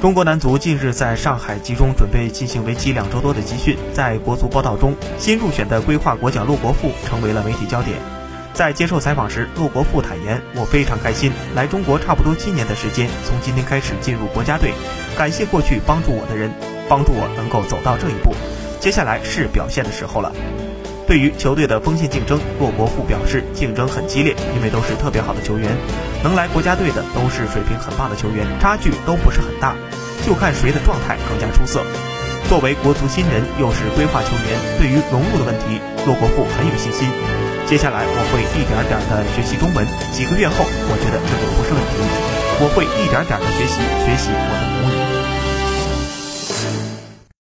中国男足近日在上海集中准备进行为期两周多的集训，在国足报道中，新入选的规划国脚陆国富成为了媒体焦点。在接受采访时，陆国富坦言：“我非常开心，来中国差不多七年的时间，从今天开始进入国家队，感谢过去帮助我的人，帮助我能够走到这一步。接下来是表现的时候了。”对于球队的锋线竞争，骆国富表示：“竞争很激烈，因为都是特别好的球员。”能来国家队的都是水平很棒的球员，差距都不是很大，就看谁的状态更加出色。作为国足新人，又是规划球员，对于融入的问题，骆国富很有信心。接下来我会一点点的学习中文，几个月后，我觉得这就不是问题。我会一点点的学习，学习我的母语。